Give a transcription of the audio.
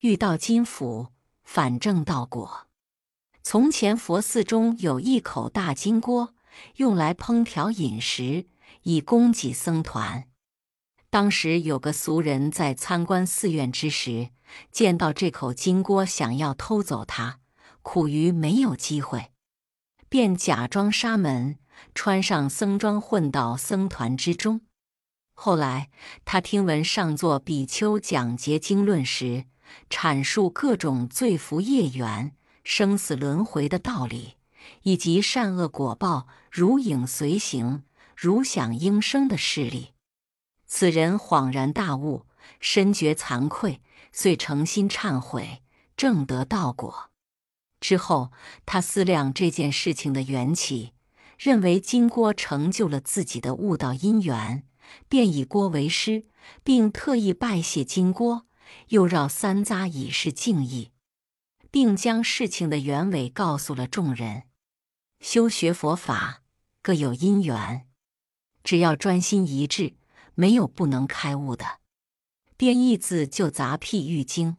欲到金府，反正道果。从前佛寺中有一口大金锅，用来烹调饮食，以供给僧团。当时有个俗人在参观寺院之时，见到这口金锅，想要偷走它，苦于没有机会，便假装沙门，穿上僧装，混到僧团之中。后来他听闻上座比丘讲结经论时，阐述各种罪福业缘、生死轮回的道理，以及善恶果报如影随形、如响应声的事例。此人恍然大悟，深觉惭愧，遂诚心忏悔，正得道果。之后，他思量这件事情的缘起，认为金锅成就了自己的悟道因缘，便以锅为师，并特意拜谢金锅，又绕三匝以示敬意，并将事情的原委告诉了众人。修学佛法各有因缘，只要专心一致。没有不能开悟的，便一字就杂辟玉经。